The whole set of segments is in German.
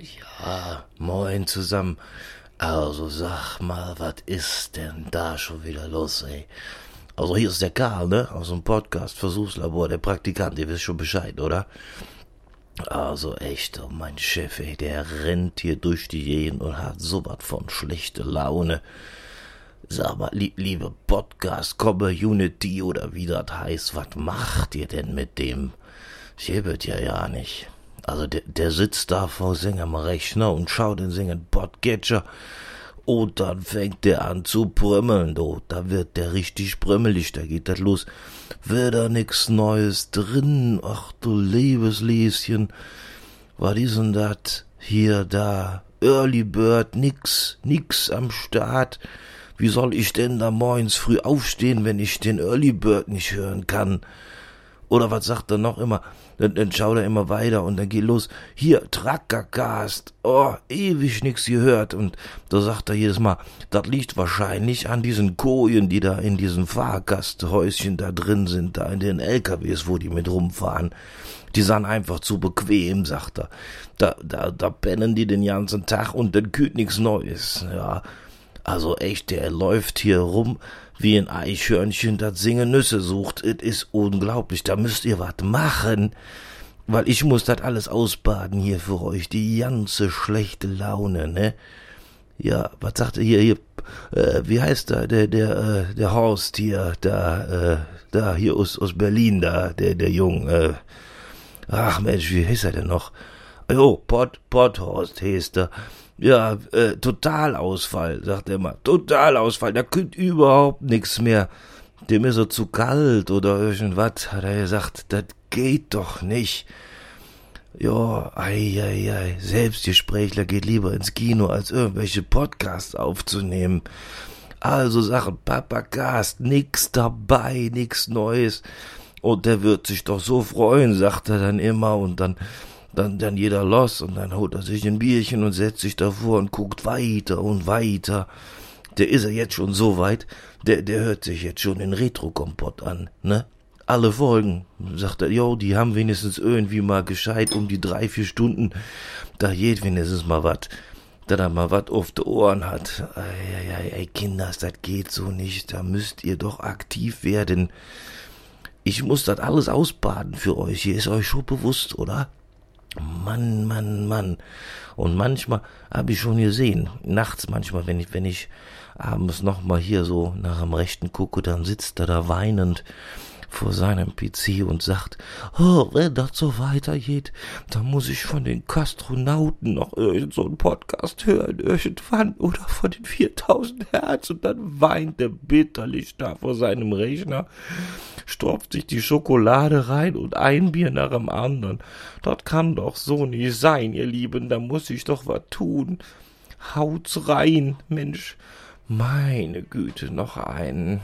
Ja, moin zusammen. Also sag mal, was ist denn da schon wieder los, ey? Also hier ist der Karl, ne? Aus dem Podcast Versuchslabor, der Praktikant, ihr wisst schon Bescheid, oder? Also echt, oh mein Chef, ey, der rennt hier durch die Gegend und hat sowas von schlechte Laune. Sag mal, li liebe Podcast-Community oder wie das heißt, was macht ihr denn mit dem? Ich hebt ja ja nicht. Also der, der sitzt da vor seinem Rechner und schaut in seinen Podcatcher und dann fängt der an zu brümmeln, do. Da wird der richtig brümmelig, da geht das los. Wird da nix Neues drin? Ach du liebes Lieschen, was ist denn dat? Hier, da, Early Bird, nix, nix am Start. Wie soll ich denn da morgens früh aufstehen, wenn ich den Early Bird nicht hören kann? Oder was sagt er noch immer? Dann, dann schaut er immer weiter und dann geht los. Hier, Trackercast. Oh, ewig nix gehört. Und da sagt er jedes Mal, das liegt wahrscheinlich an diesen Kojen, die da in diesen Fahrgasthäuschen da drin sind, da in den LKWs, wo die mit rumfahren. Die sind einfach zu bequem, sagt er. Da, da, da pennen die den ganzen Tag und dann kühlt nix Neues. Ja, also echt, der läuft hier rum wie ein Eichhörnchen, das Singen Nüsse sucht. Es ist unglaublich, da müsst ihr was machen. Weil ich muss das alles ausbaden hier für euch, die ganze schlechte Laune, ne? Ja, was sagt ihr hier, hier, äh, wie heißt der, der, der, äh, der Horst hier, da, äh, da, hier aus, aus Berlin, da, der, der Jung, äh, ach Mensch, wie heißt er denn noch? Jo, Pott, Potthorst heißt er. Ja, äh, Totalausfall, sagt er immer. Totalausfall, da könnt überhaupt nix mehr. Dem ist er zu kalt oder irgendwas, hat er gesagt. Das geht doch nicht. Ja, ei, ei, ei. Selbstgesprächler geht lieber ins Kino, als irgendwelche Podcasts aufzunehmen. Also Sachen, Papacast, nix dabei, nix Neues. Und der wird sich doch so freuen, sagt er dann immer, und dann dann, dann jeder los und dann holt er sich ein Bierchen und setzt sich davor und guckt weiter und weiter. Der ist er jetzt schon so weit, der, der hört sich jetzt schon den Retro-Kompott an, ne? Alle Folgen, sagt er, jo, die haben wenigstens irgendwie mal gescheit um die drei, vier Stunden. Da geht wenigstens mal wat, da er mal wat auf de Ohren hat. Ei, ei, ei, Kinders, das geht so nicht, da müsst ihr doch aktiv werden. Ich muss das alles ausbaden für euch, hier ist euch schon bewusst, oder? Mann, Mann, Mann. Und manchmal habe ich schon gesehen, nachts manchmal, wenn ich, wenn ich abends nochmal hier so nach dem Rechten gucke, dann sitzt er da weinend vor seinem PC und sagt, oh, wenn das so weitergeht, dann muss ich von den Kastronauten noch irgend so einen Podcast hören, irgendwann, oder von den 4000 Hertz, und dann weint er bitterlich da vor seinem Rechner, stopft sich die Schokolade rein und ein Bier nach dem anderen. Das kann doch so nicht sein, ihr Lieben, da muss ich doch was tun. Haut's rein, Mensch. Meine Güte, noch einen.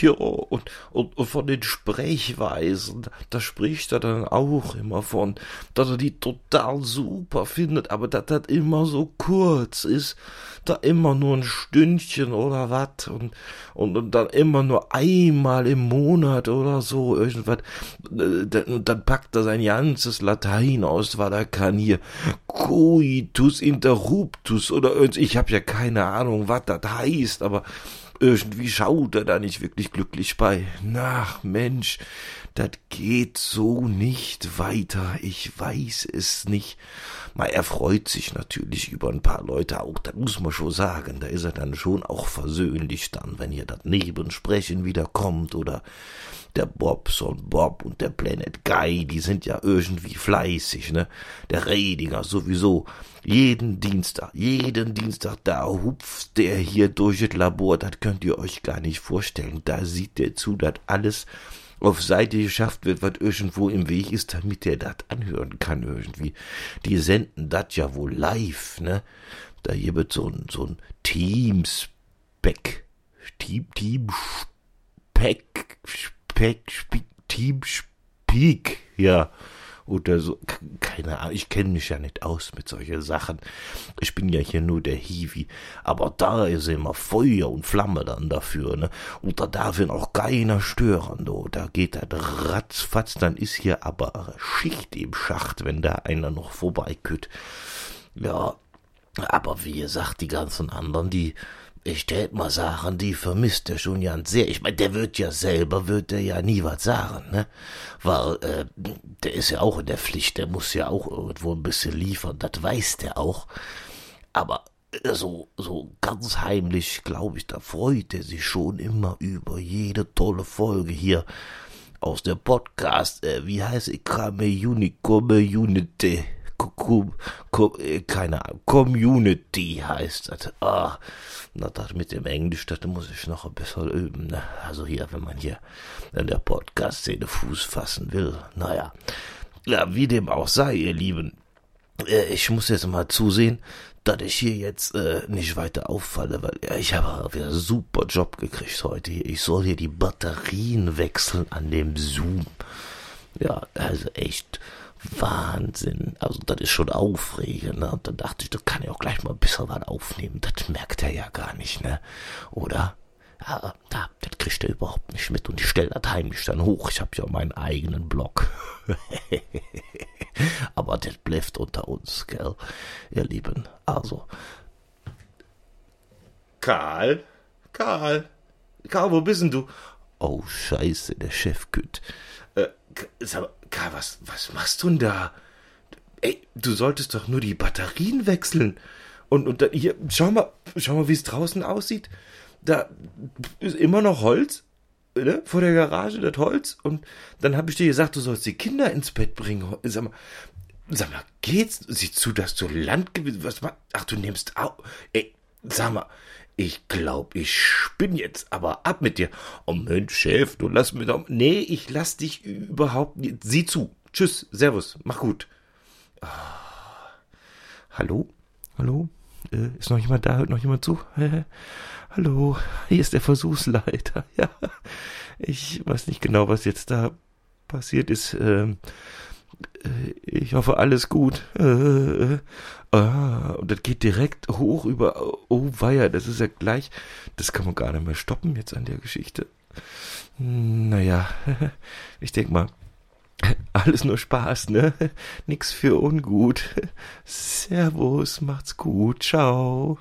Ja, und, und, und von den Sprechweisen, da spricht er dann auch immer von, dass er die total super findet, aber dass das immer so kurz ist, da immer nur ein Stündchen oder was und, und, und dann immer nur einmal im Monat oder so irgendwas, und dann packt er sein ganzes Latein aus, weil er kann hier coitus interruptus oder ich hab ja keine Ahnung, was das heißt, aber irgendwie schaut er da nicht wirklich glücklich bei. Na, Mensch, das geht so nicht weiter. Ich weiß es nicht. Mal, er freut sich natürlich über ein paar Leute auch, das muss man schon sagen. Da ist er dann schon auch versöhnlich dann, wenn hier das Nebensprechen wieder kommt oder der Bobson Bob und der Planet Guy, die sind ja irgendwie fleißig, ne? Der Redinger sowieso. Jeden Dienstag, jeden Dienstag, da hupft der hier durch das Labor, das könnt ihr euch gar nicht vorstellen. Da sieht der zu, dass alles auf Seite geschafft wird, was irgendwo im Weg ist, damit der das anhören kann irgendwie. Die senden das ja wohl live, ne? Da hier wird so ein, so ein Teamspec, Team, Team, Speck, Speck, Team, Speak, ja. Oder so. Keine Ahnung, ich kenne mich ja nicht aus mit solchen Sachen. Ich bin ja hier nur der Hiwi. Aber da ist immer Feuer und Flamme dann dafür, ne? Und da darf ihn auch keiner stören, du. Da geht das ratzfatz, dann ist hier aber Schicht im Schacht, wenn da einer noch vorbeikütt. Ja, aber wie gesagt, die ganzen anderen, die, ich tät mal sagen, die vermisst er schon ganz sehr. Ich mein, der wird ja selber, wird der ja nie was sagen, ne? Weil, äh, der ist ja auch in der Pflicht, der muss ja auch irgendwo ein bisschen liefern, das weiß der auch. Aber äh, so, so ganz heimlich, glaube ich, da freut er sich schon immer über jede tolle Folge hier aus der Podcast, äh, wie heißt es, Community, Äh, keine Ahnung, Community heißt das. Ah, na, das mit dem Englisch, das muss ich noch ein bisschen üben. Ne? Also hier, wenn man hier in der Podcast-Szene Fuß fassen will. Naja, ja, wie dem auch sei, ihr Lieben. Äh, ich muss jetzt mal zusehen, dass ich hier jetzt äh, nicht weiter auffalle, weil ja, ich habe wieder super Job gekriegt heute. Ich soll hier die Batterien wechseln an dem Zoom. Ja, also echt Wahnsinn. Also, das ist schon aufregend, ne? Und dann dachte ich, das kann ich auch gleich mal ein bisschen was aufnehmen. Das merkt er ja gar nicht, ne? Oder? Ja, da, das kriegt er überhaupt nicht mit und ich stelle das heimlich dann hoch. Ich habe ja meinen eigenen Blog. Aber das bleibt unter uns, gell, ihr Lieben. Also. Karl? Karl? Karl, wo bist denn du? Oh, scheiße, der Chef kütt. Äh, sag mal, Karl, was, was machst du denn da? Ey, du solltest doch nur die Batterien wechseln. Und, und da, hier, schau mal, schau mal, wie es draußen aussieht. Da ist immer noch Holz, ne? Vor der Garage, das Holz. Und dann habe ich dir gesagt, du sollst die Kinder ins Bett bringen. Sag mal, sag mal, geht's? Sieh zu, dass du Land Was machst Ach, du nimmst auch. Ey, sag mal, ich glaub, ich spinn jetzt, aber ab mit dir. Oh Mensch, Chef, du lass mir doch. Nee, ich lass dich überhaupt nicht. Sieh zu. Tschüss, Servus, mach gut. Oh. Hallo? Hallo? Äh, ist noch jemand da? Hört noch jemand zu? Hallo, hier ist der Versuchsleiter. Ja, ich weiß nicht genau, was jetzt da passiert ist. Ähm, äh, ich hoffe, alles gut. Äh, äh, ah, und das geht direkt hoch über, oh weia, das ist ja gleich, das kann man gar nicht mehr stoppen jetzt an der Geschichte. Naja, ich denk mal, alles nur Spaß, ne? Nix für ungut. Servus, macht's gut, ciao.